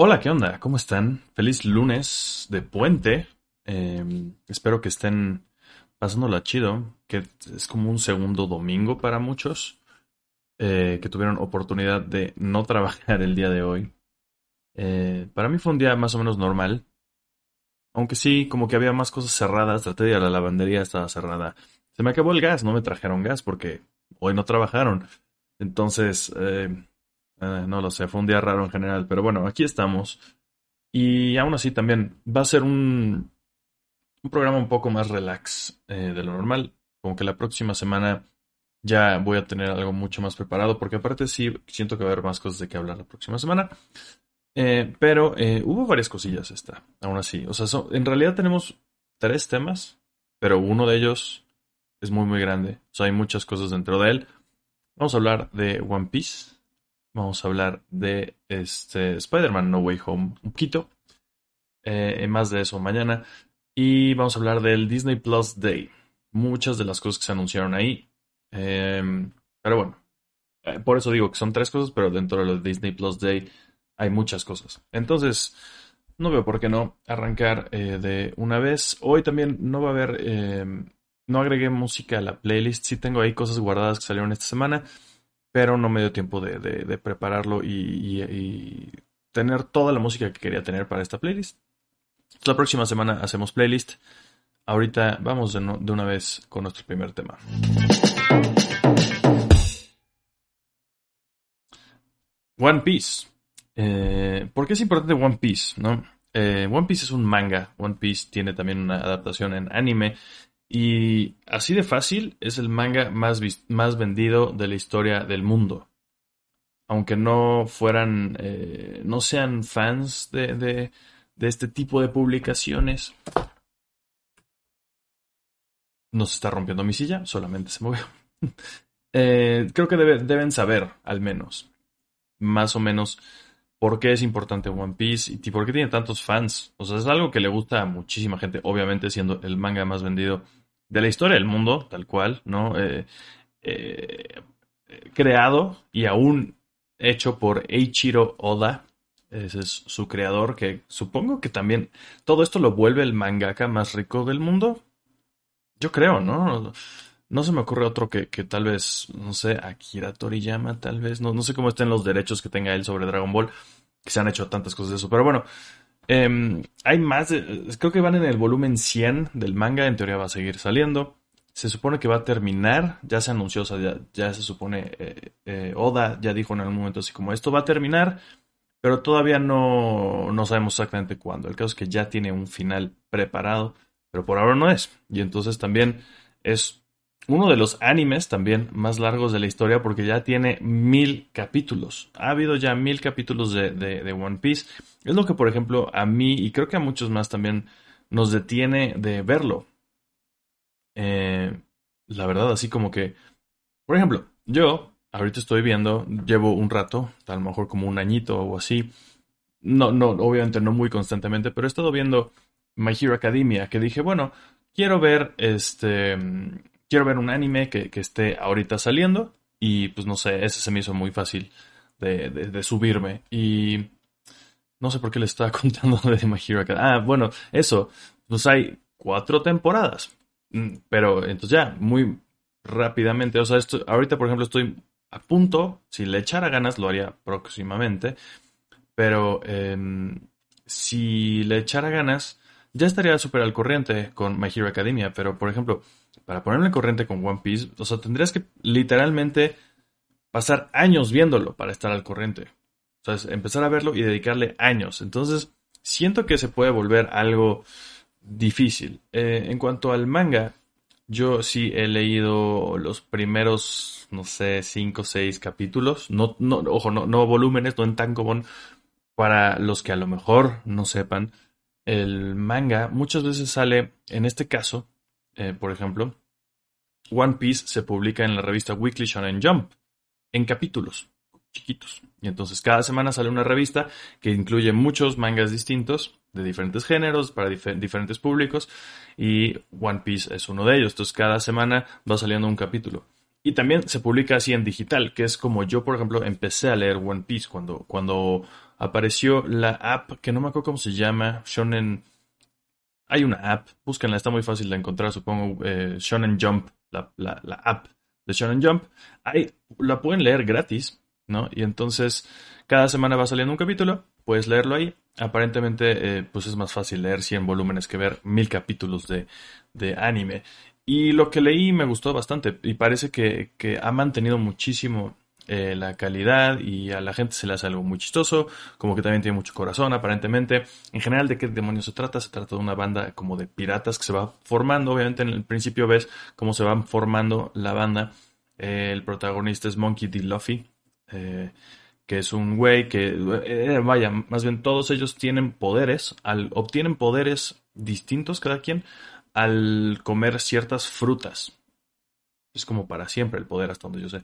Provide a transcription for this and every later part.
Hola, ¿qué onda? ¿Cómo están? Feliz lunes de puente. Eh, espero que estén pasándola chido, que es como un segundo domingo para muchos, eh, que tuvieron oportunidad de no trabajar el día de hoy. Eh, para mí fue un día más o menos normal, aunque sí, como que había más cosas cerradas, traté de ir a la lavandería, estaba cerrada. Se me acabó el gas, no me trajeron gas porque hoy no trabajaron. Entonces, eh, no lo sé, fue un día raro en general, pero bueno, aquí estamos. Y aún así también va a ser un, un programa un poco más relax eh, de lo normal. Como que la próxima semana ya voy a tener algo mucho más preparado, porque aparte sí siento que va a haber más cosas de qué hablar la próxima semana. Eh, pero hubo varias cosillas esta, aún así. O sea, en realidad tenemos tres temas, pero uno de ellos es muy, muy grande. O sea, hay muchas cosas dentro de él. Vamos a hablar de One Piece. Vamos a hablar de este Spider-Man No Way Home un poquito. Eh, más de eso mañana. Y vamos a hablar del Disney Plus Day. Muchas de las cosas que se anunciaron ahí. Eh, pero bueno, eh, por eso digo que son tres cosas, pero dentro de los Disney Plus Day hay muchas cosas. Entonces, no veo por qué no arrancar eh, de una vez. Hoy también no va a haber, eh, no agregué música a la playlist. Sí tengo ahí cosas guardadas que salieron esta semana, pero no me dio tiempo de, de- prepararlo y, y- tener toda la música que quería tener para esta playlist. La próxima semana hacemos playlist. Ahorita vamos de, de una vez con nuestro primer tema. One Piece. Eh, ¿por qué es importante One Piece? ¿no? Eh, One Piece es un manga. One Piece tiene también una adaptación en anime. Y así de fácil es el manga más, más vendido de la historia del mundo. Aunque no fueran, eh, no sean fans de, de, de este tipo de publicaciones. No se está rompiendo mi silla, solamente se movió. Eh, creo que debe- deben saber, al menos, más o menos por qué es importante One Piece y por qué tiene tantos fans. O sea, es algo que le gusta a muchísima gente, obviamente siendo el manga más vendido de la historia del mundo, tal cual, ¿no? Eh, eh, creado y aún hecho por Eiichiro Oda. Ese es su creador, que supongo que también todo esto lo vuelve el mangaka más rico del mundo. Yo creo, ¿no? No se me ocurre otro que, que tal vez, no sé, Akira Toriyama, tal vez. No, no sé cómo estén los derechos que tenga él sobre Dragon Ball, que se han hecho tantas cosas de eso. Pero bueno, em, hay más. creo que van en el volumen 100 del manga. En teoría va a seguir saliendo. Se supone que va a terminar. Ya se anunció, o sea, ya, ya se supone. eh, eh, Oda ya dijo en algún momento así como: esto va a terminar, pero todavía no, no sabemos exactamente cuándo. El caso es que ya tiene un final preparado, pero por ahora no es. Y entonces también es uno de los animes también más largos de la historia porque ya tiene mil capítulos. Ha habido ya mil capítulos de, de- One Piece. Es lo que, por ejemplo, a mí y creo que a muchos más también nos detiene de verlo. Eh, la verdad, así como que, por ejemplo, yo ahorita estoy viendo, llevo un rato, a lo mejor como un añito o así. No, no, obviamente no muy constantemente, pero he estado viendo My Hero Academia, que dije, bueno, quiero ver este, quiero ver un anime que, esté ahorita saliendo y pues no sé, ese se me hizo muy fácil de, subirme y no sé por qué le estaba contando de My Hero. Ah, bueno, eso, pues hay cuatro temporadas, Mm, pero entonces ya, muy rápidamente, o sea, esto, ahorita por ejemplo estoy a punto, si le echara ganas lo haría próximamente, pero em, si le echara ganas, ya estaría súper al corriente con My Hero Academia. Pero, por ejemplo, para ponerme al corriente con One Piece, o sea, tendrías que literalmente pasar años viéndolo para estar al corriente. O sea, empezar a verlo y dedicarle años. Entonces, siento que se puede volver algo difícil. Eh, en cuanto al manga, yo sí he leído los primeros, no sé, cinco o seis capítulos. No, no, ojo, no, no volúmenes, no en tankobon. Para los que a lo mejor no sepan, el manga muchas veces sale, en este caso, eh, por ejemplo, One Piece se publica en la revista Weekly Shonen Jump en capítulos chiquitos. Y entonces cada semana sale una revista que incluye muchos mangas distintos de diferentes géneros para dif- diferentes públicos y One Piece es uno de ellos. Entonces cada semana va saliendo un capítulo. Y también se publica así en digital, que es como yo, por ejemplo, empecé a leer One Piece cuando, cuando apareció la app que no me acuerdo cómo se llama, Shonen... Hay una app, búsquenla, está muy fácil de encontrar, supongo, eh, Shonen Jump, la, app de Shonen Jump. Ahí la pueden leer gratis, ¿no? Y entonces cada semana va saliendo un capítulo, puedes leerlo ahí. Aparentemente, eh, pues es más fácil leer 100 volúmenes que ver mil capítulos de, de anime. Y lo que leí me gustó bastante y parece que, que ha mantenido muchísimo eh, la calidad y a la gente se le hace algo muy chistoso, como que también tiene mucho corazón aparentemente. En general, ¿de qué demonios se trata? Se trata de una banda como de piratas que se va formando, obviamente en el principio ves cómo se van formando la banda. Eh, el protagonista es Monkey D. Luffy, eh, que es un güey que, vaya, más bien todos ellos tienen poderes, al, obtienen poderes distintos cada quien al comer ciertas frutas. Es como para siempre el poder, hasta donde yo sé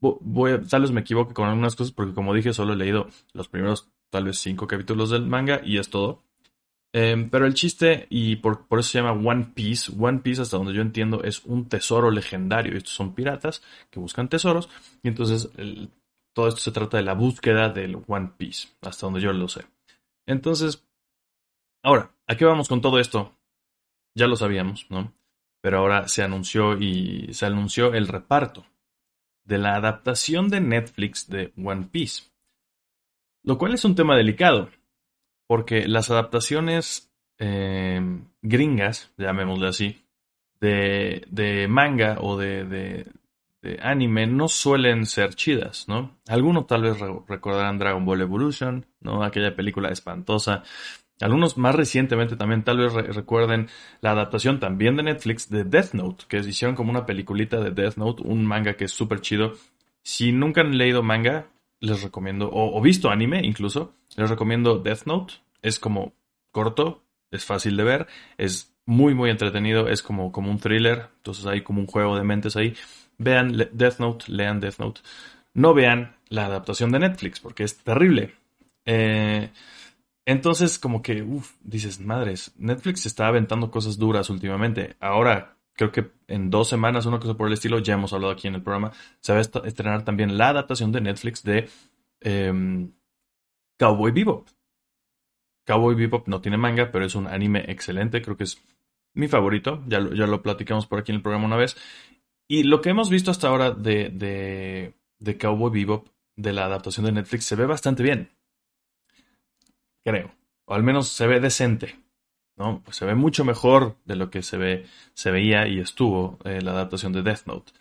voy a, tal vez me equivoque con algunas cosas porque como dije solo he leído los primeros tal vez cinco capítulos del manga y es todo. Em, pero el chiste, y por, eso se llama One Piece, One Piece hasta donde yo entiendo es un tesoro legendario. Estos son piratas que buscan tesoros y entonces todo esto se trata de la búsqueda del One Piece, hasta donde yo lo sé. Entonces, ahora, ¿a qué vamos con todo esto? Ya lo sabíamos, ¿no? Pero ahora se anunció y se anunció el reparto de la adaptación de Netflix de One Piece. Lo cual es un tema delicado, porque las adaptaciones eh, gringas, llamémosle así, de, manga o de, anime no suelen ser chidas, ¿no? Algunos tal vez recordarán Dragon Ball Evolution, ¿no? Aquella película espantosa algunos más recientemente también tal vez recuerden la adaptación también de Netflix de Death Note, que hicieron como una peliculita de Death Note, un manga que es súper chido. Si nunca han leído manga, les recomiendo, o, visto anime incluso, les recomiendo Death Note. Es como corto, es fácil de ver, es muy muy entretenido, es como, como un thriller, entonces hay como un juego de mentes ahí. Vean Death Note, lean Death Note. No vean la adaptación de Netflix, porque es terrible. Eh, entonces, como que, uff, dices, madres, Netflix está aventando cosas duras últimamente. Ahora, creo que en dos semanas, una cosa por el estilo, ya hemos hablado aquí en el programa, se va a estrenar también la adaptación de Netflix de em, Cowboy Bebop. Cowboy Bebop no tiene manga, pero es un anime excelente, creo que es mi favorito, ya lo, ya lo platicamos por aquí en el programa una vez. Y lo que hemos visto hasta ahora de, de, de Cowboy Bebop, de la adaptación de Netflix, se ve bastante bien creo. O al menos se ve decente. ¿no? Pues se ve mucho mejor de lo que se, ve, se veía y estuvo eh, la adaptación de Death Note.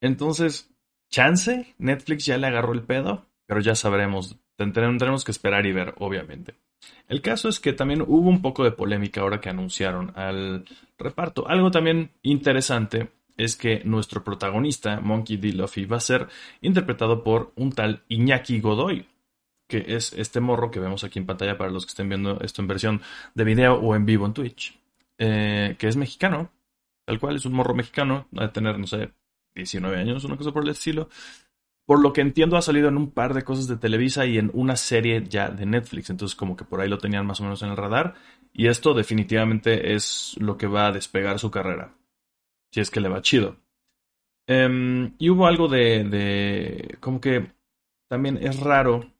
Entonces, chance, Netflix ya le agarró el pedo, pero ya sabremos, tendremos que esperar y ver, obviamente. El caso es que también hubo un poco de polémica ahora que anunciaron al reparto. Algo también interesante es que nuestro protagonista, Monkey D. Luffy, va a ser interpretado por un tal Iñaki Godoy, que es este morro que vemos aquí en pantalla para los que estén viendo esto en versión de video o en vivo en Twitch, eh, que es mexicano, tal cual es un morro mexicano, de tener, no sé, 19 años, una cosa por el estilo. Por lo que entiendo ha salido en un par de cosas de Televisa y en una serie ya de Netflix, entonces como que por ahí lo tenían más o menos en el radar. Y esto definitivamente es lo que va a despegar su carrera, si es que le va chido. Em, y hubo algo de, de, como que también es raro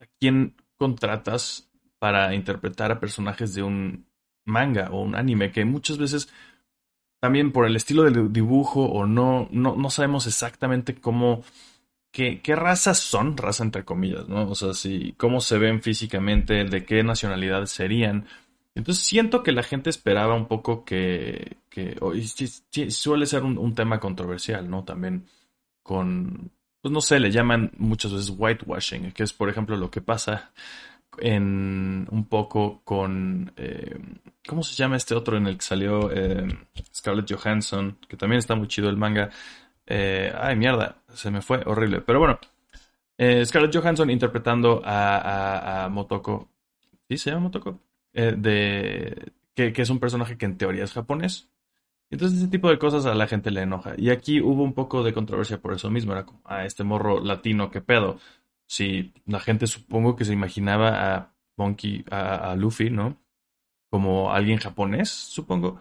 a quién contratas para interpretar a personajes de un manga o un anime, que muchas veces también por el estilo del dibujo o no, no, sabemos exactamente cómo, qué, qué, razas son, raza entre comillas, ¿no? O sea, si, cómo se ven físicamente, de qué nacionalidad serían. Entonces siento que la gente esperaba un poco que, que suele ser un, un tema controversial, ¿no? También con, pues no sé, le llaman muchas veces whitewashing, que es por ejemplo lo que pasa en un poco con, eh, ¿cómo se llama este otro en el que salió eh, Scarlett Johansson? Que también está muy chido el manga. Eh, ay, mierda, se me fue, horrible. Pero bueno, Scarlett Johansson interpretando a, Motoko. ¿Sí se llama Motoko? de, que, que, es un personaje que en teoría es japonés. Entonces ese tipo de cosas a la gente le enoja. Y aquí hubo un poco de controversia por eso mismo. Era como, ah, este morro latino, ¿qué pedo? Si la gente supongo que se imaginaba a Monkey, a, Luffy, ¿no? Como alguien japonés, supongo.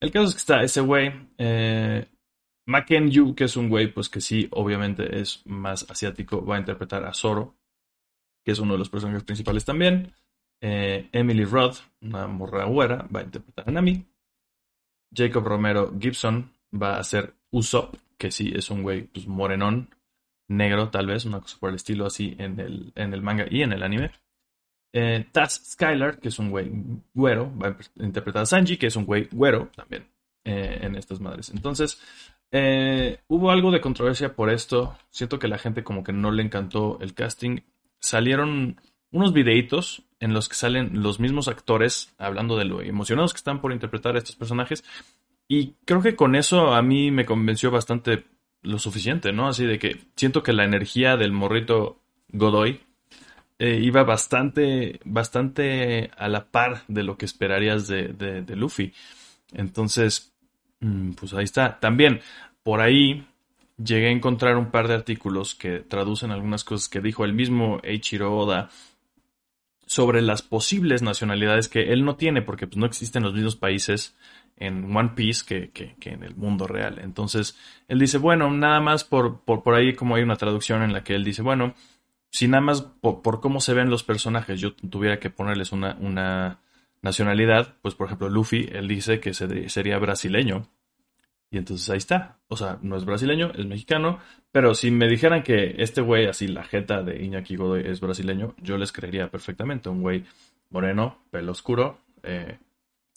El caso es que está ese güey. Eh, Maken Yu, que es un güey, pues que sí, obviamente es más asiático, va a interpretar a Zoro. que es uno de los personajes principales también. Eh, Emily Rudd, una morra güera, va a interpretar a Nami. Jacob Romero Gibson va a ser Usopp, que sí es un güey pues, morenón, negro tal vez, una cosa por el estilo así en el, en el manga y en el anime. Eh, Taz Skylar, que es un güey güero, va a interpretar a Sanji, que es un güey güero también eh, en estas madres. Entonces, eh, hubo algo de controversia por esto. Siento que la gente como que no le encantó el casting. Salieron unos videitos en los que salen los mismos actores hablando de lo emocionados que están por interpretar a estos personajes. Y creo que con eso a mí me convenció bastante lo suficiente, ¿no? Así de que siento que la energía del morrito Godoy eh, iba bastante, bastante a la par de lo que esperarías de, de, Luffy. Entonces, mm, pues ahí está. También, por ahí llegué a encontrar un par de artículos que traducen algunas cosas que dijo el mismo Eiichiro Oda sobre las posibles nacionalidades que él no tiene, porque pues, no existen los mismos países en One Piece que, que, en el mundo real. Entonces, él dice, bueno, nada más por, por, por, ahí como hay una traducción en la que él dice, bueno, si nada más por, cómo se ven los personajes yo tuviera que ponerles una, una nacionalidad, pues por ejemplo Luffy, él dice que sería brasileño. Y entonces ahí está. O sea, no es brasileño, es mexicano. Pero si me dijeran que este güey, así la jeta de Iñaki Godoy es brasileño, yo les creería perfectamente. Un güey moreno, pelo oscuro, eh,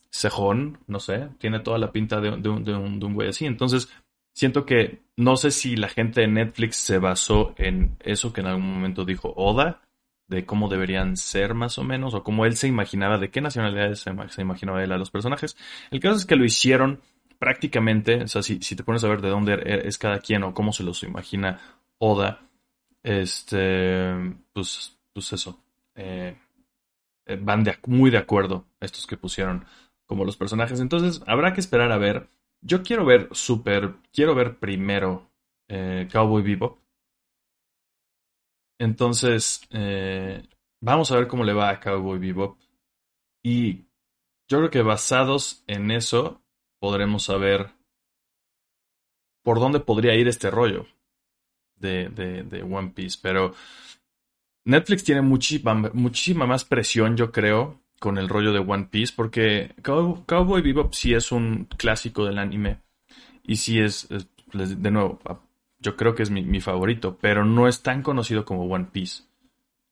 cejón, no sé, tiene toda la pinta de, de, un, de, un, güey así. Entonces, siento que no sé si la gente de Netflix se basó en eso que en algún momento dijo Oda, de cómo deberían ser más o menos, o cómo él se imaginaba, de qué nacionalidades se, se imaginaba él a los personajes. El caso es que lo hicieron prácticamente, o sea, si, si te pones a ver de dónde e, es cada quien o cómo se los imagina Oda, este, pues, pues eso, eh, eh, van muy de acuerdo estos que pusieron como los personajes. Entonces, habrá que esperar a ver. Yo quiero ver super, quiero ver primero eh, Cowboy Bebop. Entonces, vamos a ver cómo le va a Cowboy Bebop. Y yo creo que basados en eso, podremos saber por dónde podría ir este rollo de, de, One Piece. Pero Netflix tiene muchísima, muchísima más presión, yo creo, con el rollo de One Piece, porque Cowboy Bebop sí es un clásico del anime. Y sí es, de nuevo, yo creo que es mi, favorito, pero no es tan conocido como One Piece.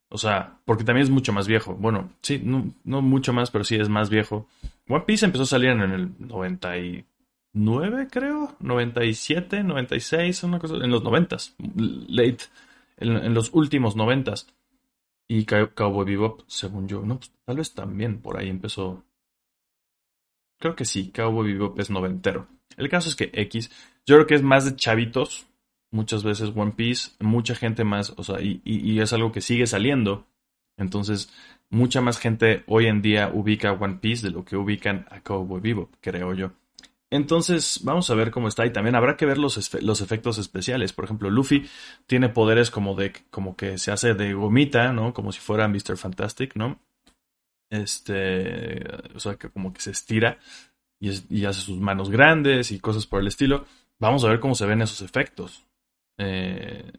O sea, porque también es mucho más viejo. Bueno, sí, no, mucho más, pero sí es más viejo. One Piece empezó a salir en el 99, creo, 97, 96, una cosa, en los 90 late, en, los últimos 90 Y Cowboy Bebop, según yo, no, pues, tal vez también por ahí empezó. Creo que sí, Cowboy Bebop es noventero. El caso es que X, yo creo que es más de chavitos, muchas veces One Piece, mucha gente más, o sea, y, y, es algo que sigue saliendo. Entonces, mucha más gente hoy en día ubica One Piece de lo que ubican a Cowboy Vivo, creo yo. Entonces, vamos a ver cómo está. Y también habrá que ver los, los, efectos especiales. Por ejemplo, Luffy tiene poderes como de como que se hace de gomita, ¿no? Como si fuera Mr. Fantastic, ¿no? Este. O sea, que como que se estira y hace sus manos grandes y cosas por el estilo. Vamos a ver cómo se ven esos efectos. Eh,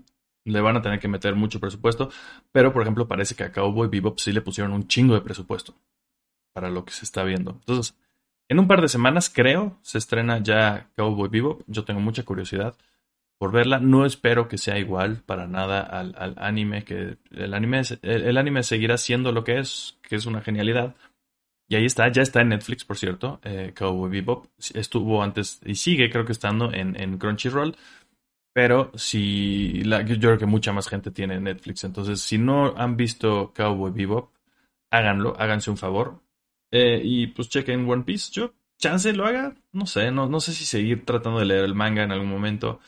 le van a tener que meter mucho presupuesto, pero por ejemplo parece que a Cowboy Bebop sí le pusieron un chingo de presupuesto para lo que se está viendo. Entonces, en un par de semanas creo se estrena ya Cowboy Bebop. Yo tengo mucha curiosidad por verla. No espero que sea igual para nada al, anime, que el anime, el, anime seguirá siendo lo que es, que es una genialidad. Y ahí está, ya está en Netflix, por cierto, eh, Cowboy Bebop. Estuvo antes y sigue, creo que estando en, en Crunchyroll. Pero si yo creo que mucha más gente tiene Netflix. Entonces, si no han visto Cowboy Bebop, háganlo, háganse un favor. Eh, y pues chequen One Piece. Yo, chance lo haga. No sé, no, no sé si seguir tratando de leer el manga en algún momento.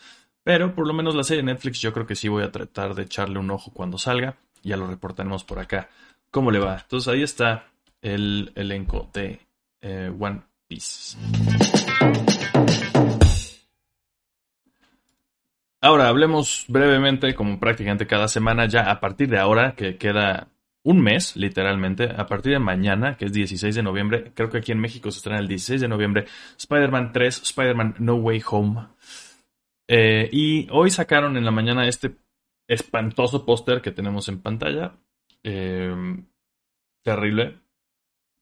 Pero por lo menos la serie de Netflix yo creo que sí voy a tratar de echarle un ojo cuando salga. Ya lo reportaremos por acá. ¿Cómo le va? Entonces ahí está el elenco de eh, One Piece. Ahora hablemos brevemente, como prácticamente cada semana, ya a partir de ahora, que queda un mes, literalmente, a partir de mañana, que es 16 de noviembre, creo que aquí en México se estrena el 16 de noviembre, Spider-Man 3, Spider-Man No Way Home. Eh, y hoy sacaron en la mañana este espantoso póster que tenemos en pantalla. Em, terrible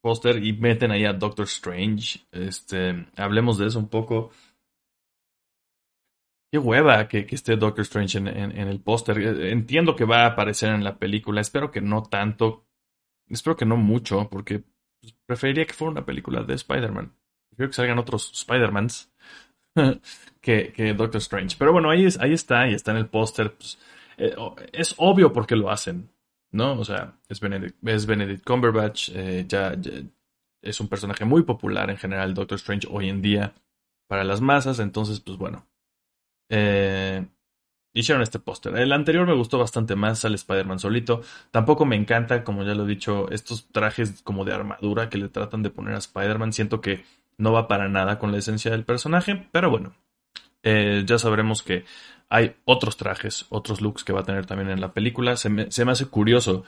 póster y meten ahí a Doctor Strange. Este, hablemos de eso un poco. Qué hueva que, esté Doctor Strange en, el póster. Eh, entiendo que va a aparecer en la película. Espero que no tanto. Espero que no mucho, porque preferiría que fuera una película de Spider-Man. Prefiero que salgan otros Spider-Mans que, Doctor Strange. Pero bueno, ahí, ahí está, y está en el póster. Pues, eh, es obvio por qué lo hacen. ¿no? O sea, es Benedict, es Benedict Cumberbatch, eh, ya, es un personaje muy popular en general, Doctor Strange, hoy en día para las masas, entonces, pues bueno. Eh, hicieron este póster. El anterior me gustó bastante más, al Spider-Man solito. Tampoco me encanta, como ya lo he dicho, estos trajes como de armadura que le tratan de poner a Spider-Man. Siento que no va para nada con la esencia del personaje, pero bueno, eh, ya sabremos que hay otros trajes, otros looks que va a tener también en la película. Se me, hace curioso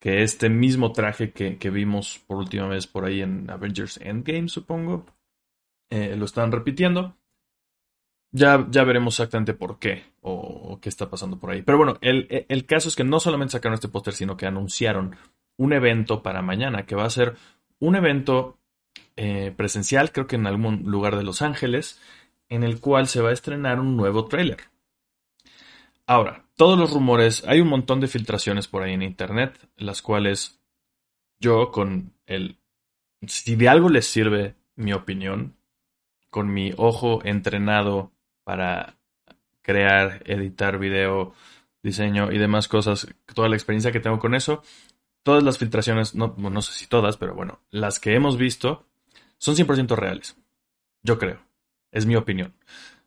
que este mismo traje que, vimos por última vez por ahí en Avengers Endgame, supongo, eh, lo están repitiendo. Ya, ya, veremos exactamente por qué o, qué está pasando por ahí. Pero bueno, el, caso es que no solamente sacaron este póster, sino que anunciaron un evento para mañana, que va a ser un evento eh, presencial, creo que en algún lugar de Los Ángeles, en el cual se va a estrenar un nuevo tráiler. Ahora, todos los rumores, hay un montón de filtraciones por ahí en internet, las cuales yo con el... Si de algo les sirve mi opinión, con mi ojo entrenado para crear, editar video, diseño y demás cosas, toda la experiencia que tengo con eso, todas las filtraciones, no, no sé si todas, pero bueno, las que hemos visto son 100% reales. Yo creo. Es mi opinión.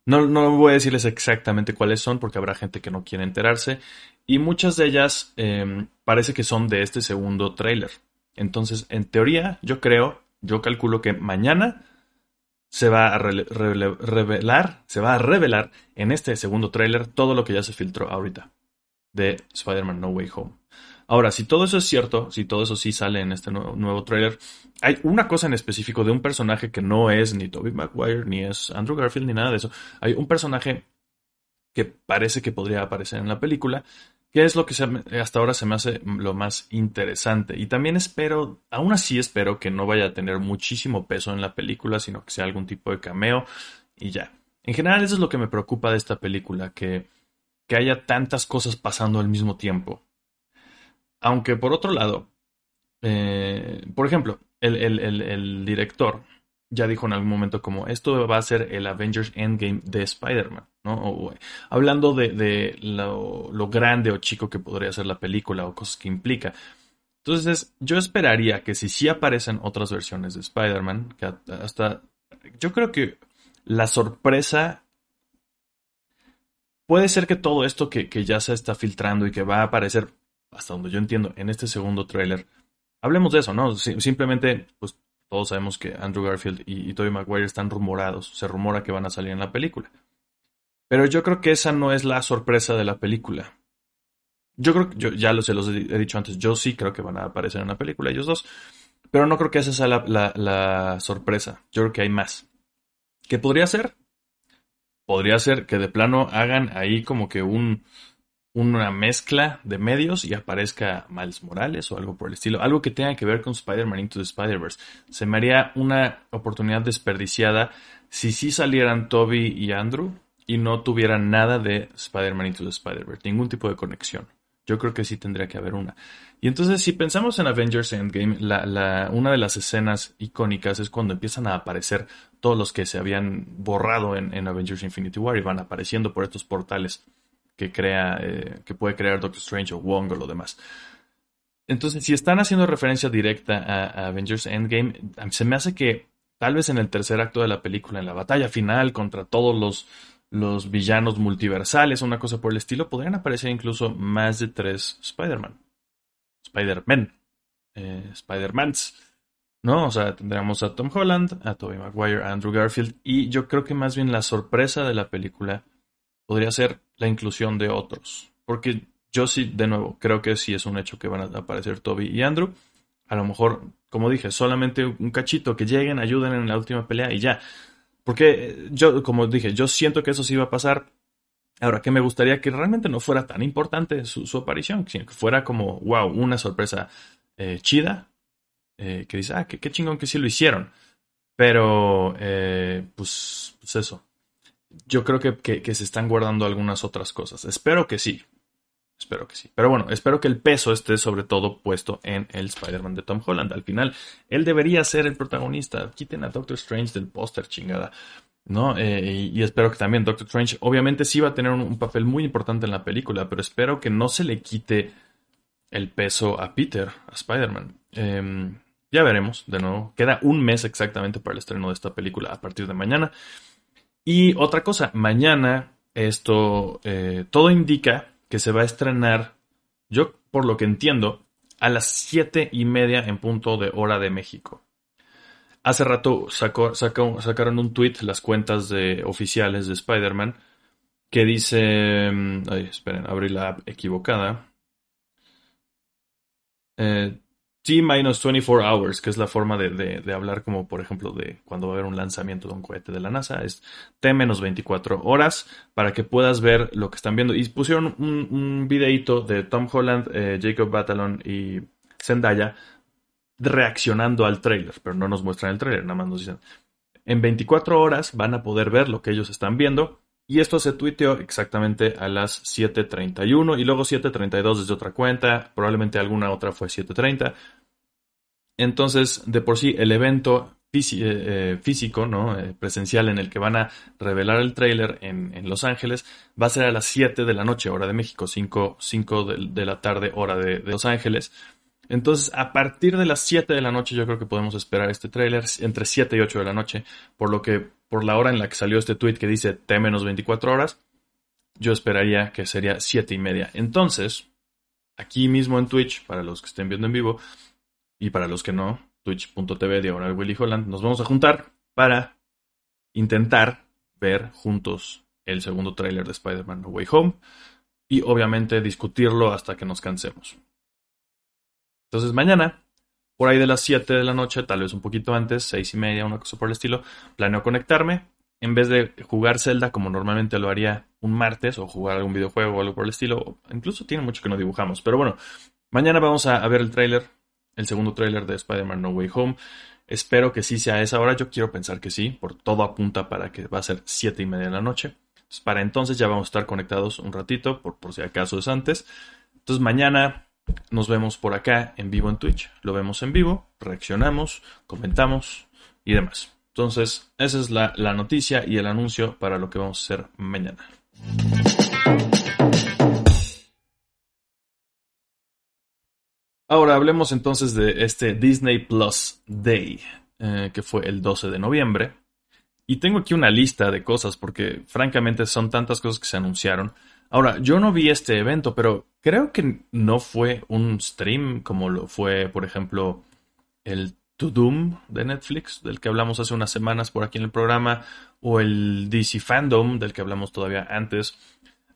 No, no voy a decirles exactamente cuáles son porque habrá gente que no quiere enterarse. Y muchas de ellas em, parece que son de este segundo tráiler. Entonces, en teoría, yo creo, yo calculo que mañana se va a revelar, se va a revelar en este segundo tráiler todo lo que ya se filtró ahorita de Spider-Man No Way Home. Ahora, si todo eso es cierto, si todo eso sí sale en este nuevo, nuevo trailer, hay una cosa en específico de un personaje que no es ni Tobey Maguire, ni es Andrew Garfield, ni nada de eso. Hay un personaje que parece que podría aparecer en la película, que es lo que hasta ahora se me hace lo más interesante. Y también espero, aún así espero que no vaya a tener muchísimo peso en la película, sino que sea algún tipo de cameo y ya. En general eso es lo que me preocupa de esta película, que, que haya tantas cosas pasando al mismo tiempo. Aunque por otro lado, eh, por ejemplo, el, director ya dijo en algún momento como esto va a ser el Avengers Endgame de Spider-Man, ¿no? hablando de, lo, grande o chico que podría ser la película o cosas que implica. Entonces, yo esperaría que si sí aparecen otras versiones de Spider-Man, que hasta yo creo que la sorpresa puede ser que todo esto que, que ya se está filtrando y que va a aparecer hasta donde yo entiendo, en este segundo tráiler, hablemos de eso, ¿no? simplemente, pues todos sabemos que Andrew Garfield y, Tobey Maguire están rumorados, se rumora que van a salir en la película. Pero yo creo que esa no es la sorpresa de la película. Yo creo que, ya los he dicho antes, yo sí creo que van a aparecer en la película ellos dos, pero no creo que esa sea la sorpresa. Yo creo que hay más. ¿Qué podría ser? Podría ser que de plano hagan ahí como que un, una mezcla de medios y aparezca Miles Morales o algo por el estilo. Algo que tenga que ver con Spider-Man Into the Spider-Verse. Se me haría una oportunidad desperdiciada si sí salieran Toby y Andrew y no tuvieran nada de Spider-Man Into the Spider-Verse. Ningún tipo de conexión. Yo creo que sí tendría que haber una. Y entonces, si pensamos en Avengers Endgame, la, una de las escenas icónicas es cuando empiezan a aparecer todos los que se habían borrado en, en Avengers Infinity War y van apareciendo por estos portales que crea, eh, que puede crear Doctor Strange o Wong o lo demás. Entonces, si están haciendo referencia directa a, Avengers Endgame, se me hace que tal vez en el tercer acto de la película, en la batalla final contra todos los, los villanos multiversales, una cosa por el estilo, podrían aparecer incluso más de tres Spider-Man. Spider-Man. Eh, Spider-Mans. ¿No? O sea, tendríamos a Tom Holland, a Tobey Maguire, a Andrew Garfield. Y yo creo que más bien la sorpresa de la película podría ser la inclusión de otros. Porque yo sí, de nuevo, creo que sí es un hecho que van a aparecer Toby y Andrew. A lo mejor, como dije, solamente un cachito, que lleguen, ayuden en la última pelea y ya. Porque yo, como dije, yo siento que eso sí va a pasar. Ahora, que me gustaría que realmente no fuera tan importante su, aparición, sino que fuera como, wow, una sorpresa eh, chida, eh, que dice, ah, qué, chingón que sí lo hicieron. Pero, eh, pues, pues, eso. Yo creo que, que, se están guardando algunas otras cosas. Espero que sí. Espero que sí. Pero bueno, espero que el peso esté sobre todo puesto en el Spider-Man de Tom Holland. Al final, él debería ser el protagonista. Quiten a Doctor Strange del póster, chingada. ¿no? Eh, y, espero que también Doctor Strange, obviamente sí va a tener un, papel muy importante en la película, pero espero que no se le quite el peso a Peter, a Spider-Man. Em, ya veremos, de nuevo. Queda un mes exactamente para el estreno de esta película a partir de mañana. Y otra cosa, mañana esto, eh, todo indica que se va a estrenar, yo por lo que entiendo, a las siete y media en punto de hora de México. Hace rato sacaron un tweet las cuentas de, oficiales de Spider-Man que dice... Mm, ay, esperen, abrí la app equivocada. Eh, T-24 hours, que es la forma de, hablar como, por ejemplo, de cuando va a haber un lanzamiento de un cohete de la NASA, es T-24 horas para que puedas ver lo que están viendo. Y pusieron un, un videito de Tom Holland, eh, Jacob Batalon y Zendaya reaccionando al trailer, pero no nos muestran el trailer, nada más nos dicen, en 24 horas van a poder ver lo que ellos están viendo. Y esto se tuiteó exactamente a las 7.31 y luego 7.32 desde otra cuenta, probablemente alguna otra fue 7.30. Entonces, de por sí, el evento eh, eh, físico, ¿no? Eh, presencial en el que van a revelar el trailer en, Los Ángeles, va a ser a las 7 de la noche, hora de México, 5, de, la tarde, hora de Los Ángeles. Entonces, a partir de las 7 de la noche, yo creo que podemos esperar este tráiler entre 7 y 8 de la noche, por lo que por la hora en la que salió este tweet que dice T-24 horas, yo esperaría que sería 7 y media. Entonces, aquí mismo en Twitch, para los que estén viendo en vivo, y para los que no, twitch.tv diagonal Willy Holland, nos vamos a juntar para intentar ver juntos el segundo tráiler de Spider-Man No Way Home y obviamente discutirlo hasta que nos cansemos. Entonces mañana, por ahí de las 7 de la noche, tal vez un poquito antes, 6 y media, una cosa por el estilo, planeo conectarme. En vez de jugar Zelda como normalmente lo haría un martes o jugar algún videojuego o algo por el estilo, incluso tiene mucho que no dibujamos. Pero bueno, mañana vamos a, ver el tráiler, el segundo tráiler de Spider-Man No Way Home. Espero que sí sea esa hora. Yo quiero pensar que sí, por todo apunta para que va a ser 7 y media de la noche. para entonces ya vamos a estar conectados un ratito, por, por si acaso es antes. Entonces mañana nos vemos por acá en vivo en Twitch. Lo vemos en vivo, reaccionamos, comentamos y demás. Entonces, esa es la, noticia y el anuncio para lo que vamos a hacer mañana. Ahora hablemos entonces de este Disney Plus Day, eh, que fue el 12 de noviembre. Y tengo aquí una lista de cosas porque francamente son tantas cosas que se anunciaron. Ahora, yo no vi este evento, pero creo que no fue un stream como lo fue, por ejemplo, el To Doom de Netflix, del que hablamos hace unas semanas por aquí en el programa, o el DC Fandom, del que hablamos todavía antes.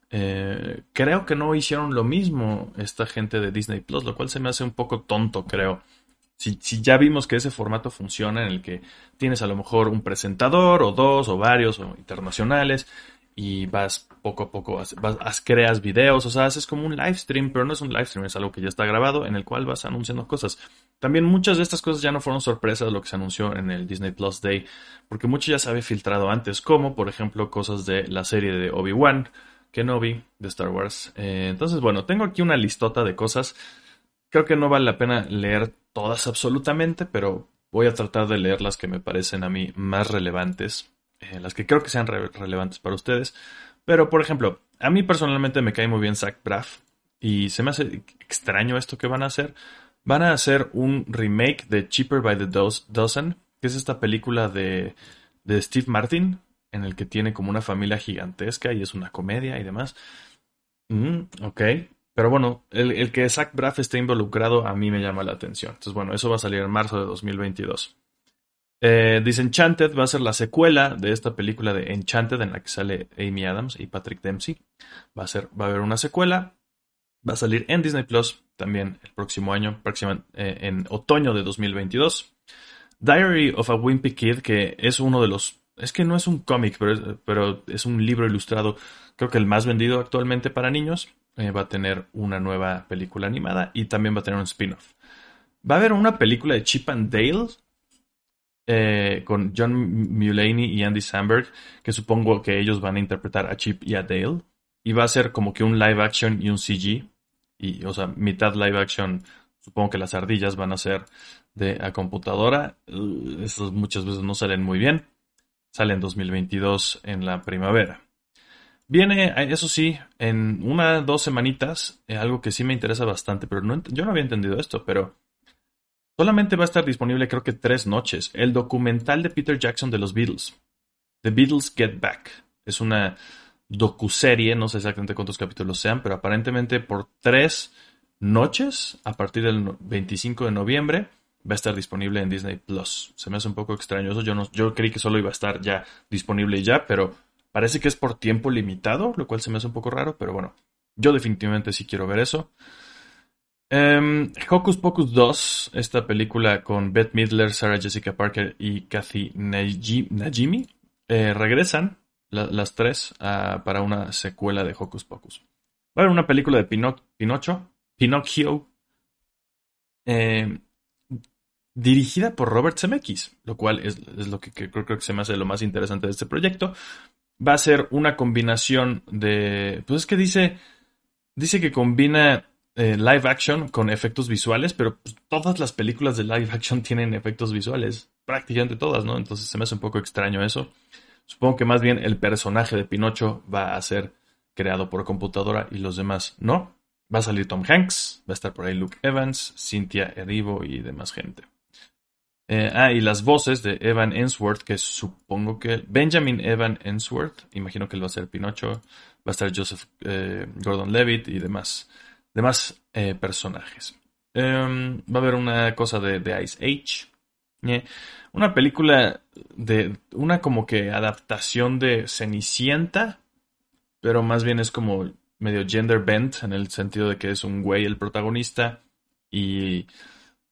Eh, creo que no hicieron lo mismo esta gente de Disney Plus, lo cual se me hace un poco tonto, creo. Si, si, ya vimos que ese formato funciona en el que tienes a lo mejor un presentador o dos o varios o internacionales y vas poco a poco, vas, creas videos, o sea, haces como un live stream, pero no es un live stream, es algo que ya está grabado en el cual vas anunciando cosas. También muchas de estas cosas ya no fueron sorpresas lo que se anunció en el Disney Plus Day, porque mucho ya se había filtrado antes, como por ejemplo cosas de la serie de Obi-Wan, Kenobi, de Star Wars. Eh, entonces, bueno, tengo aquí una listota de cosas. Creo que no vale la pena leer todas absolutamente, pero voy a tratar de leer las que me parecen a mí más relevantes eh, las que creo que sean relevantes para ustedes. Pero, por ejemplo, a mí personalmente me cae muy bien Zach Braff y se me hace extraño esto que van a hacer. Van a hacer un remake de Cheaper by the Dozen, que es esta película de, de Steve Martin, en el que tiene como una familia gigantesca y es una comedia y demás. Mm, ok. Pero bueno, el, el, que Zach Braff esté involucrado a mí me llama la atención. Entonces, bueno, eso va a salir en marzo de 2022. Eh, Disenchanted va a ser la secuela de esta película de Enchanted en la que sale Amy Adams y Patrick Dempsey. Va a, ser, va a haber una secuela. Va a salir en Disney Plus también el próximo año, eh, en otoño de 2022. Diary of a Wimpy Kid, que es uno de los es que no es un cómic, pero es, pero es un libro ilustrado, creo que el más vendido actualmente para niños. Eh, va a tener una nueva película animada y también va a tener un spin-off. Va a haber una película de Chip and Dale eh, con John Mulaney y Andy Samberg, que supongo que ellos van a interpretar a Chip y a Dale. Y va a ser como que un live action y un CG. Y, o sea, mitad live action. Supongo que las ardillas van a ser de a computadora. Esos muchas veces no salen muy bien. Sale en 2022 en la primavera. Viene, eh, eso sí, en una dos semanitas, eh, algo que sí me interesa bastante, pero no, yo no había entendido esto, pero solamente va a estar disponible creo que tres noches. El documental de Peter Jackson de los Beatles. The Beatles Get Back. Es una docuserie, no sé exactamente cuántos capítulos sean, pero aparentemente por tres noches, a partir del 25 de noviembre, va a estar disponible en Disney Plus. Se me hace un poco extraño eso. Yo, no, yo creí que solo iba a estar ya disponible ya, pero parece que es por tiempo limitado, lo cual se me hace un poco raro, pero bueno, yo definitivamente sí quiero ver eso. Um, Hocus Pocus 2, esta película con Beth Midler, Sarah Jessica Parker y Kathy Najimy, eh, regresan las tres ah, para una secuela de Hocus Pocus. Va a haber una película de Pinocho, Pinocchio, eh, dirigida por Robert Zemeckis, lo cual es, lo que, creo, que se me hace lo más interesante de este proyecto. Va a ser una combinación de. Pues es que dice. Dice que combina eh, live action con efectos visuales, pero pues, todas las películas de live action tienen efectos visuales. Prácticamente todas, ¿no? Entonces se me hace un poco extraño eso. Supongo que más bien el personaje de Pinocho va a ser creado por computadora y los demás no. Va a salir Tom Hanks, va a estar por ahí Luke Evans, Cynthia Erivo y demás gente. Eh, ah, y las voces de Evan Ensworth, que supongo que. Benjamin Evan Ensworth, imagino que él va a ser Pinocho. Va a estar Joseph eh, Gordon Levitt y demás, demás eh, personajes. Em, va a haber una cosa de, de Ice Age. Una película de. Una como que adaptación de Cenicienta. Pero más bien es como medio gender bent en el sentido de que es un güey el protagonista. Y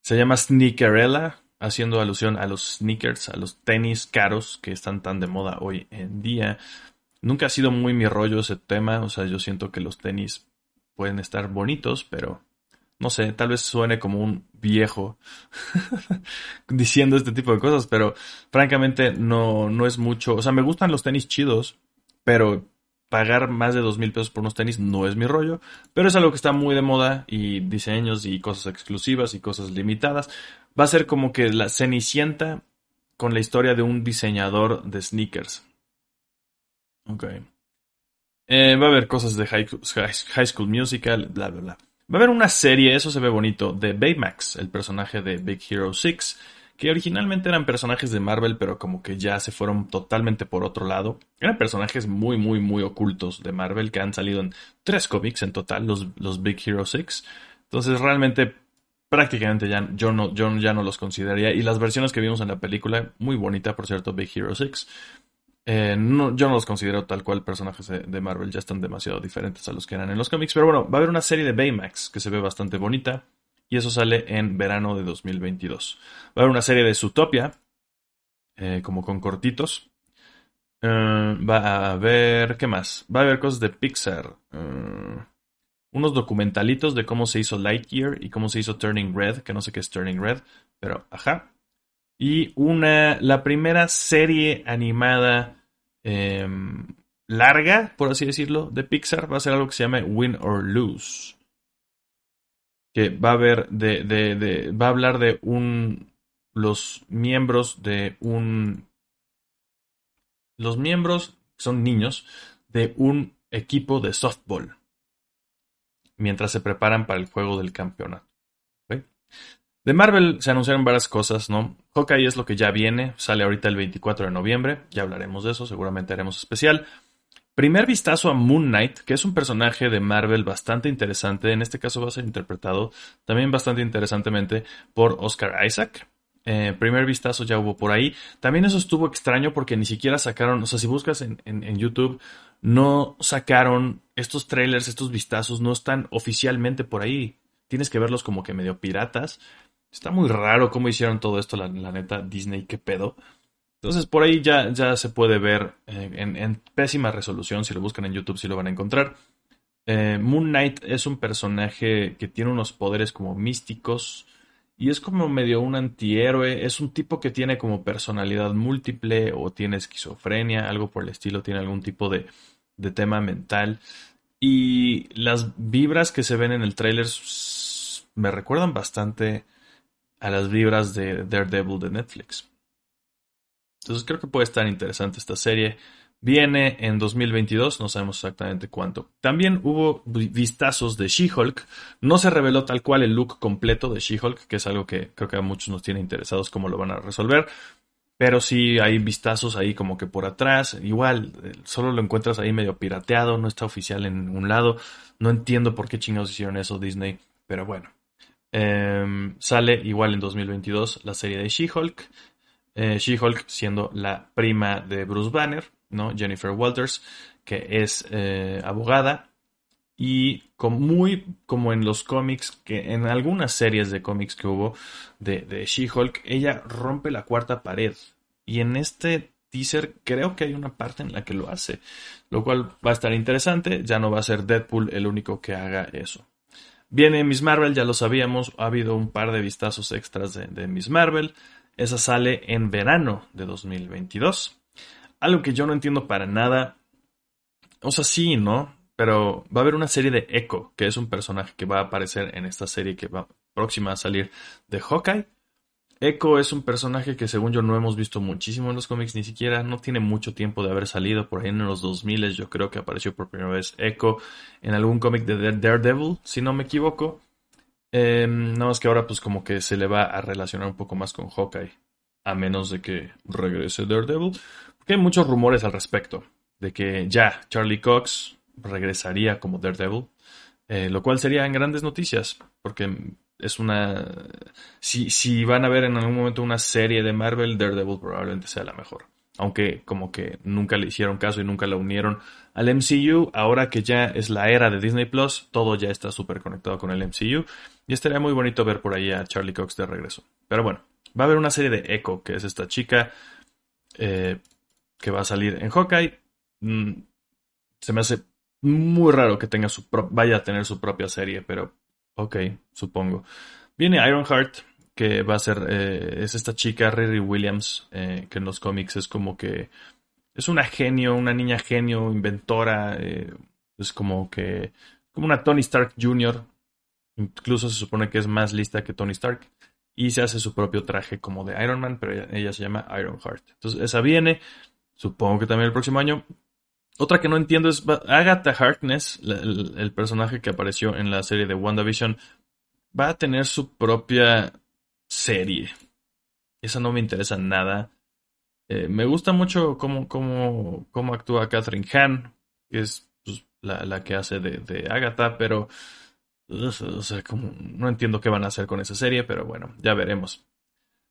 se llama Sneakerella haciendo alusión a los sneakers, a los tenis caros que están tan de moda hoy en día. Nunca ha sido muy mi rollo ese tema, o sea, yo siento que los tenis pueden estar bonitos, pero no sé, tal vez suene como un viejo diciendo este tipo de cosas, pero francamente no, no es mucho, o sea, me gustan los tenis chidos, pero pagar más de dos mil pesos por unos tenis no es mi rollo, pero es algo que está muy de moda y diseños y cosas exclusivas y cosas limitadas. Va a ser como que la Cenicienta con la historia de un diseñador de sneakers. Ok. Eh, va a haber cosas de high, high, School Musical, bla, bla, bla. Va a haber una serie, eso se ve bonito, de Baymax, el personaje de Big Hero 6 que originalmente eran personajes de Marvel, pero como que ya se fueron totalmente por otro lado. Eran personajes muy, muy, muy ocultos de Marvel que han salido en tres cómics en total, los, los Big Hero 6. Entonces realmente prácticamente ya, yo, no, yo ya no los consideraría. Y las versiones que vimos en la película, muy bonita por cierto, Big Hero 6. Eh, no, yo no los considero tal cual personajes de, Marvel, ya están demasiado diferentes a los que eran en los cómics. Pero bueno, va a haber una serie de Baymax que se ve bastante bonita y eso sale en verano de 2022. Va a haber una serie de Zootopia, eh, como con cortitos. Eh, va a haber, ¿qué más? Va a haber cosas de Pixar. Unos documentalitos de cómo se hizo Lightyear y cómo se hizo Turning Red, que no sé qué es Turning Red, pero ajá. Y una, la primera serie animada em, larga, por así decirlo, de Pixar va a ser algo que se llama Win or Lose que va a haber de, de, de, va a hablar de un los miembros de un los miembros son niños de un equipo de softball mientras se preparan para el juego del campeonato. De Marvel se anunciaron varias cosas, ¿no? Hawkeye es lo que ya viene, sale ahorita el 24 de noviembre, ya hablaremos de eso, seguramente haremos especial. Primer vistazo a Moon Knight, que es un personaje de Marvel bastante interesante. En este caso va a ser interpretado también bastante interesantemente por Oscar Isaac. Eh, primer vistazo ya hubo por ahí. También eso estuvo extraño porque ni siquiera sacaron, o sea, si buscas en, en YouTube, no sacaron estos trailers, estos vistazos, no están oficialmente por ahí. Tienes que verlos como que medio piratas. Está muy raro cómo hicieron todo esto, la, neta, Disney, qué pedo. Entonces por ahí ya, ya se puede ver eh, en, pésima resolución, si lo buscan en YouTube sí lo van a encontrar. Eh, Moon Knight es un personaje que tiene unos poderes como místicos y es como medio un antihéroe, es un tipo que tiene como personalidad múltiple o tiene esquizofrenia, algo por el estilo, tiene algún tipo de, de tema mental. Y las vibras que se ven en el tráiler me recuerdan bastante a las vibras de Daredevil de Netflix. Entonces creo que puede estar interesante esta serie. Viene en 2022, no sabemos exactamente cuánto. También hubo vistazos de She-Hulk. No se reveló tal cual el look completo de She-Hulk, que es algo que creo que a muchos nos tiene interesados cómo lo van a resolver. Pero sí hay vistazos ahí como que por atrás. Igual, eh, solo lo encuentras ahí medio pirateado, no está oficial en un lado. No entiendo por qué chingados hicieron eso Disney, pero bueno. Em, sale igual en 2022 la serie de She-Hulk. Eh, She-Hulk siendo la prima de Bruce Banner, ¿no? Jennifer Walters, que es eh, abogada. Y muy como en los cómics, que en algunas series de cómics que hubo de, de She-Hulk, ella rompe la cuarta pared. Y en este teaser creo que hay una parte en la que lo hace, lo cual va a estar interesante. Ya no va a ser Deadpool el único que haga eso. Viene Miss Marvel, ya lo sabíamos, ha habido un par de vistazos extras de, Miss Marvel. Esa sale en verano de 2022. Algo que yo no entiendo para nada. O sea, sí, ¿no? Pero va a haber una serie de Echo, que es un personaje que va a aparecer en esta serie que va próxima a salir de Hawkeye. Echo es un personaje que según yo no hemos visto muchísimo en los cómics, ni siquiera no tiene mucho tiempo de haber salido, por ahí en los 2000 yo creo que apareció por primera vez Echo en algún cómic de Daredevil, si no me equivoco. Eh, nada más que ahora pues como que se le va a relacionar un poco más con Hawkeye, a menos de que regrese Daredevil, porque hay muchos rumores al respecto, de que ya Charlie Cox regresaría como Daredevil, eh, lo cual sería en grandes noticias, porque es una... Si, si van a ver en algún momento una serie de Marvel, Daredevil probablemente sea la mejor. Aunque como que nunca le hicieron caso y nunca la unieron al MCU, ahora que ya es la era de Disney Plus, todo ya está súper conectado con el MCU. Y estaría muy bonito ver por ahí a Charlie Cox de regreso. Pero bueno, va a haber una serie de Echo, que es esta chica eh, que va a salir en Hawkeye. Mm, se me hace muy raro que tenga su vaya a tener su propia serie, pero Ok, supongo. Viene Ironheart, que va a ser, eh, es esta chica, Riri Williams, eh, que en los cómics es como que es una genio, una niña genio, inventora, eh, es como que, como una Tony Stark Jr., incluso se supone que es más lista que Tony Stark, y se hace su propio traje como de Iron Man, pero ella, se llama Ironheart. Entonces esa viene, supongo que también el próximo año. Otra que no entiendo es Agatha Harkness, el, personaje que apareció en la serie de WandaVision, va a tener su propia serie. Esa no me interesa nada. Eh, me gusta mucho cómo, cómo, cómo, actúa Catherine Hahn, que es pues, la, que hace de, Agatha, pero o sea, como, no entiendo qué van a hacer con esa serie, pero bueno, ya veremos.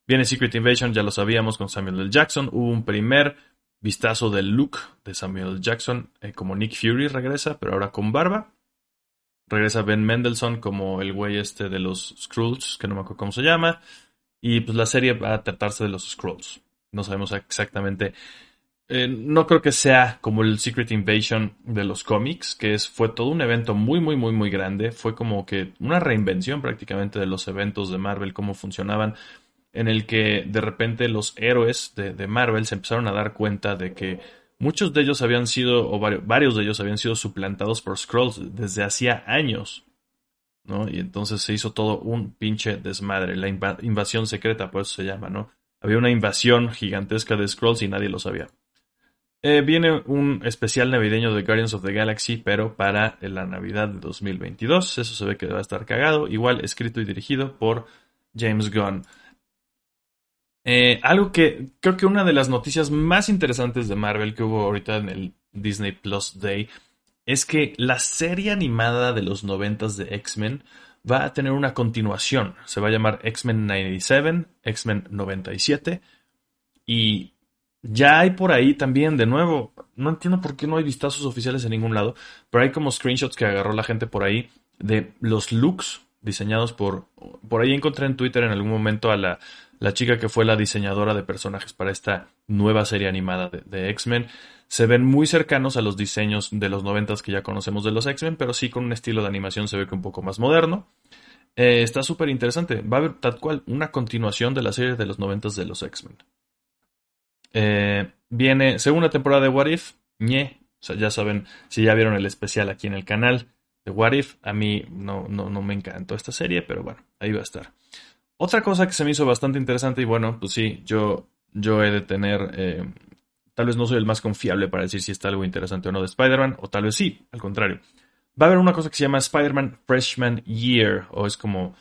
Viene Secret Invasion, ya lo sabíamos con Samuel L. Jackson. Hubo un primer vistazo del look de Samuel Jackson, eh, como Nick Fury regresa, pero ahora con barba. Regresa Ben Mendelssohn como el güey este de los Skrulls, que no me acuerdo cómo se llama. Y pues la serie va a tratarse de los Skrulls. No sabemos exactamente. Eh, no creo que sea como el Secret Invasion de los cómics, que es, fue todo un evento muy, muy, muy, muy grande. Fue como que una reinvención prácticamente de los eventos de Marvel, cómo funcionaban en el que de repente los héroes de, Marvel se empezaron a dar cuenta de que muchos de ellos habían sido, o varios, de ellos habían sido suplantados por Scrolls desde hacía años. ¿no? Y entonces se hizo todo un pinche desmadre, la invasión secreta, por eso se llama, ¿no? Había una invasión gigantesca de Scrolls y nadie lo sabía. Eh, viene un especial navideño de Guardians of the Galaxy, pero para la Navidad de 2022. Eso se ve que va a estar cagado. Igual escrito y dirigido por James Gunn. Eh, algo que creo que una de las noticias más interesantes de Marvel que hubo ahorita en el Disney Plus Day es que la serie animada de los noventas de X-Men va a tener una continuación. Se va a llamar X-Men 97, X-Men 97. Y ya hay por ahí también, de nuevo, no entiendo por qué no hay vistazos oficiales en ningún lado, pero hay como screenshots que agarró la gente por ahí de los looks diseñados por... Por ahí encontré en Twitter en algún momento a la, la chica que fue la diseñadora de personajes para esta nueva serie animada de, X-Men. Se ven muy cercanos a los diseños de los noventas que ya conocemos de los X-Men, pero sí con un estilo de animación se ve que un poco más moderno. Eh, está súper interesante. Va a haber tal cual una continuación de la serie de los noventas de los X-Men. Eh, viene segunda temporada de What If. Ñe. O sea, ya saben, si ya vieron el especial aquí en el canal de What If, a mí no, no, no me encantó esta serie, pero bueno, ahí va a estar. Otra cosa que se me hizo bastante interesante, y bueno, pues sí, yo, yo he de tener. Eh, tal vez no soy el más confiable para decir si está algo interesante o no de Spider-Man, o tal vez sí, al contrario. Va a haber una cosa que se llama Spider-Man Freshman Year, o es como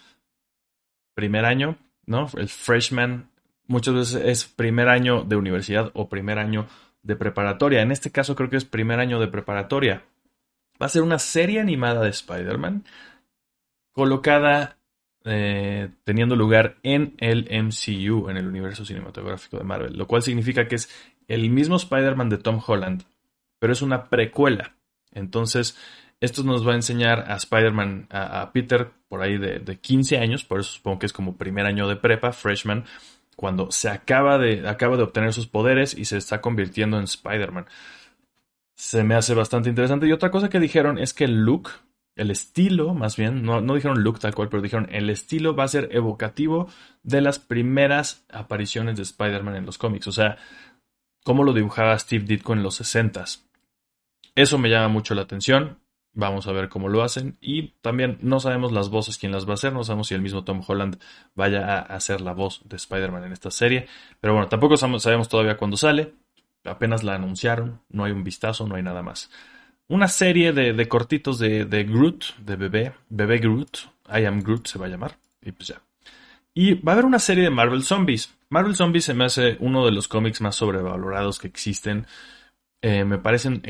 primer año, ¿no? El freshman muchas veces es primer año de universidad o primer año de preparatoria. En este caso creo que es primer año de preparatoria. Va a ser una serie animada de Spider-Man colocada eh, teniendo lugar en el MCU, en el universo cinematográfico de Marvel, lo cual significa que es el mismo Spider-Man de Tom Holland, pero es una precuela. Entonces, esto nos va a enseñar a Spider-Man, a, Peter, por ahí de, de, 15 años, por eso supongo que es como primer año de prepa, freshman, cuando se acaba de, acaba de obtener sus poderes y se está convirtiendo en Spider-Man. Se me hace bastante interesante. Y otra cosa que dijeron es que look, el estilo, más bien, no, dijeron look tal cual, pero dijeron el estilo va a ser evocativo de las primeras apariciones de Spider-Man en los cómics. O sea, cómo lo dibujaba Steve Ditko en los 60s. Eso me llama mucho la atención. Vamos a ver cómo lo hacen. Y también no sabemos las voces quién las va a hacer. No sabemos si el mismo Tom Holland vaya a hacer la voz de Spider-Man en esta serie. Pero bueno, tampoco sabemos todavía cuándo sale. Apenas la anunciaron. No hay un vistazo, no hay nada más. Una serie de, cortitos de, de, Groot, de bebé. Bebé Groot. I am Groot se va a llamar. Y pues ya. Y va a haber una serie de Marvel Zombies. Marvel Zombies se me hace uno de los cómics más sobrevalorados que existen. Eh, me parecen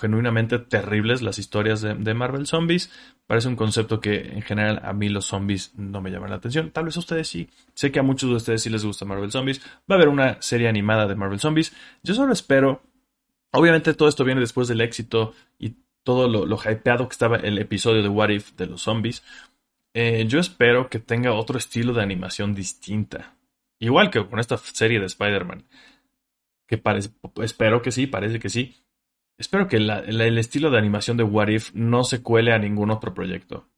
genuinamente terribles las historias de, Marvel Zombies. Parece un concepto que en general a mí los zombies no me llaman la atención. Tal vez a ustedes sí. Sé que a muchos de ustedes sí les gusta Marvel Zombies. Va a haber una serie animada de Marvel Zombies. Yo solo espero. Obviamente todo esto viene después del éxito y todo lo, hypeado que estaba el episodio de What If de los zombies. Eh, yo espero que tenga otro estilo de animación distinta. Igual que con esta serie de Spider-Man que parece, espero que sí, parece que sí. Espero que el estilo de animación de What If no se cuele a ningún otro proyecto.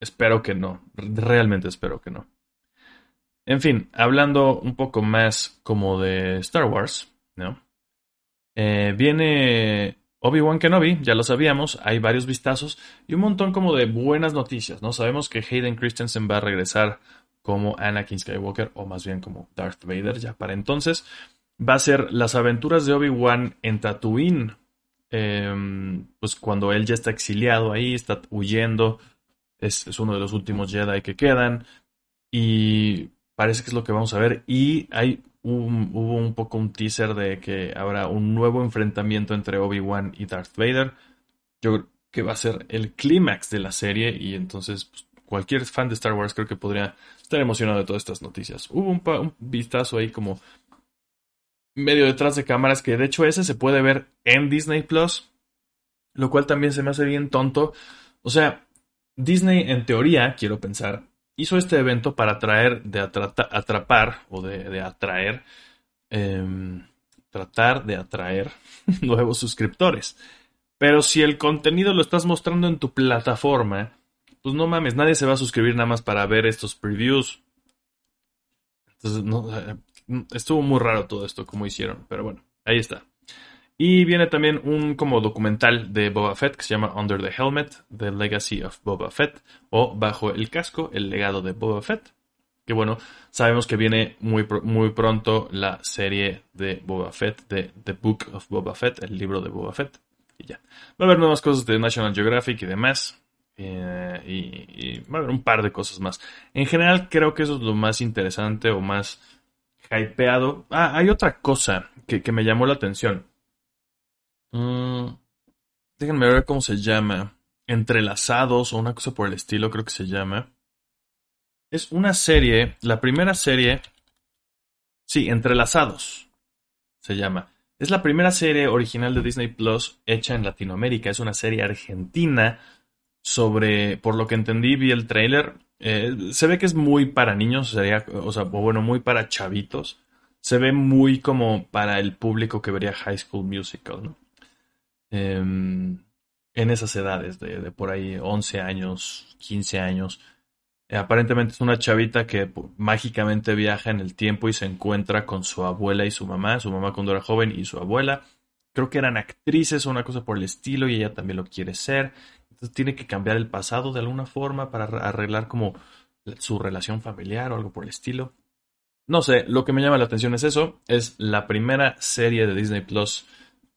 Espero que no, realmente espero que no. En fin, hablando un poco más como de Star Wars, ¿no? Eh, viene Obi-Wan Kenobi, ya lo sabíamos, hay varios vistazos y un montón como de buenas noticias, ¿no? Sabemos que Hayden Christensen va a regresar como Anakin Skywalker o más bien como Darth Vader ya para entonces va a ser las aventuras de Obi-Wan en Tatooine. Em, pues cuando él ya está exiliado ahí, está huyendo, es, uno de los últimos Jedi que quedan. Y parece que es lo que vamos a ver. Y hay hubo un poco un teaser de que habrá un nuevo enfrentamiento entre Obi-Wan y Darth Vader. Yo creo que va a ser el clímax de la serie. Y entonces pues, cualquier fan de Star Wars creo que podría estar emocionado de todas estas noticias. Hubo un, un vistazo ahí como medio detrás de cámaras, que de hecho ese se puede ver en Disney Plus, lo cual también se me hace bien tonto. O sea, Disney en teoría, quiero pensar, hizo este evento para atraer, de atrapar o de, atraer, em, tratar de atraer nuevos suscriptores. Pero si el contenido lo estás mostrando en tu plataforma, pues no mames, nadie se va a suscribir nada más para ver estos previews. Entonces, no, estuvo muy raro todo esto, como hicieron, pero bueno, ahí está. Y viene también un como documental de Boba Fett que se llama Under the Helmet, The Legacy of Boba Fett, o Bajo el casco, el legado de Boba Fett. Que bueno, sabemos que viene muy, muy pronto la serie de Boba Fett, de The Book of Boba Fett, el libro de Boba Fett. Y ya. Va a haber nuevas cosas de National Geographic y demás. Eh, y, va a haber un par de cosas más. En general creo que eso es lo más interesante o más hypeado. Ah, hay otra cosa que, me llamó la atención. Mm, déjenme ver cómo se llama. Entrelazados o una cosa por el estilo, creo que se llama. Es una serie, la primera serie. Sí, Entrelazados se llama. Es la primera serie original de Disney Plus hecha en Latinoamérica. Es una serie argentina sobre, por lo que entendí, vi el trailer. Eh, se ve que es muy para niños, sería, o sea, bueno, muy para chavitos. Se ve muy como para el público que vería High School Musical, ¿no? Em, en esas edades, de, por ahí 11 años, 15 años. Aparentemente es una chavita que mágicamente viaja en el tiempo y se encuentra con su abuela y su mamá, su mamá cuando era joven y su abuela. Creo que eran actrices o una cosa por el estilo y ella también lo quiere ser. Entonces tiene que cambiar el pasado de alguna forma para arreglar como su relación familiar o algo por el estilo. No sé, lo que me llama la atención es eso. Es la primera serie de Disney Plus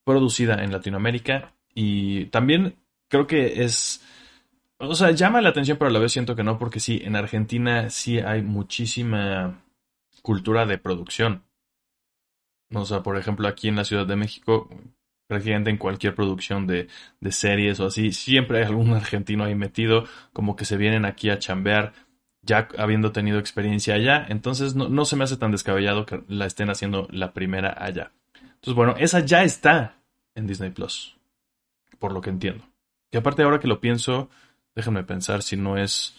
producida en Latinoamérica y también creo que es o sea, llama la atención, pero a la vez siento que no, porque sí, en Argentina sí hay muchísima cultura de producción. O sea, por ejemplo, aquí en la Ciudad de México, prácticamente en cualquier producción de, de series o así, siempre hay algún argentino ahí metido, como que se vienen aquí a chambear, ya habiendo tenido experiencia allá. Entonces, no, no se me hace tan descabellado que la estén haciendo la primera allá. Entonces, bueno, esa ya está en Disney Plus, por lo que entiendo. Que aparte, ahora que lo pienso, Déjenme pensar si no es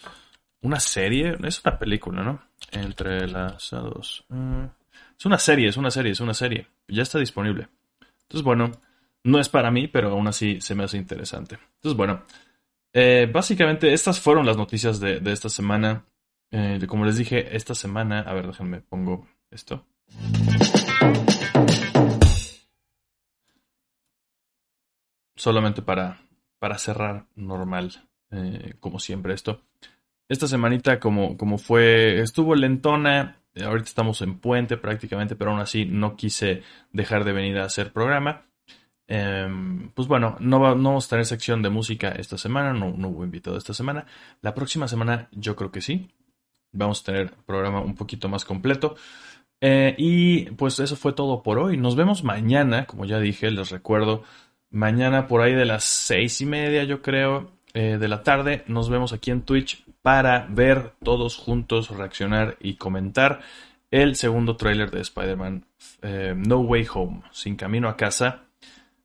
una serie. Es una película, ¿no? Entre las dos. Mm, es una serie, es una serie, es una serie. Ya está disponible. Entonces, bueno, no es para mí, pero aún así se me hace interesante. Entonces, bueno, eh, básicamente estas fueron las noticias de, esta semana. Eh, como les dije, esta semana, a ver, déjenme pongo esto. Solamente para, para cerrar normal. Eh, como siempre esto. Esta semanita como, como fue, estuvo lentona, ahorita estamos en puente prácticamente, pero aún así no quise dejar de venir a hacer programa. Em, pues bueno, no, va, vamos a tener sección de música esta semana, no, no hubo invitado esta semana. La próxima semana yo creo que sí. Vamos a tener programa un poquito más completo. Eh, y pues eso fue todo por hoy. Nos vemos mañana, como ya dije, les recuerdo. Mañana por ahí de las seis y media, yo creo, eh, de la tarde nos vemos aquí en Twitch para ver todos juntos, reaccionar y comentar el segundo tráiler de Spider-Man eh, No Way Home, Sin Camino a Casa,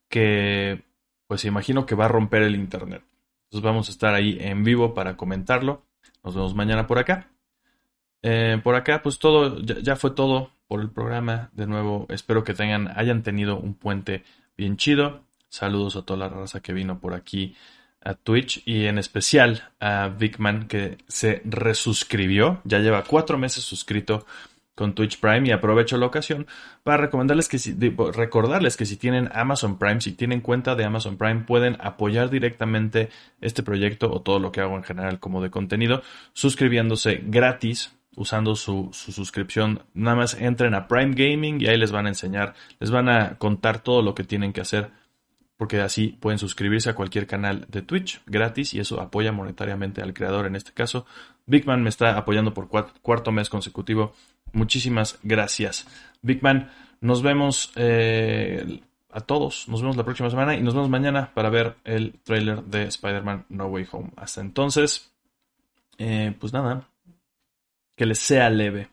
que pues imagino que va a romper el internet. Entonces vamos a estar ahí en vivo para comentarlo. Nos vemos mañana por acá. Eh, por acá, pues todo, ya, ya, fue todo por el programa. De nuevo, espero que tengan, hayan tenido un puente bien chido. Saludos a toda la raza que vino por aquí a Twitch y en especial a Vicman que se resuscribió, ya lleva cuatro meses suscrito con Twitch Prime y aprovecho la ocasión para recomendarles que si, recordarles que si tienen Amazon Prime, si tienen cuenta de Amazon Prime, pueden apoyar directamente este proyecto o todo lo que hago en general como de contenido, suscribiéndose gratis usando su, su, suscripción. Nada más entren a Prime Gaming y ahí les van a enseñar, les van a contar todo lo que tienen que hacer porque así pueden suscribirse a cualquier canal de Twitch gratis y eso apoya monetariamente al creador en este caso. Bigman me está apoyando por cuarto mes consecutivo. Muchísimas gracias. Bigman, nos vemos eh, a todos. Nos vemos la próxima semana y nos vemos mañana para ver el trailer de Spider-Man No Way Home. Hasta entonces, eh, pues nada, que les sea leve.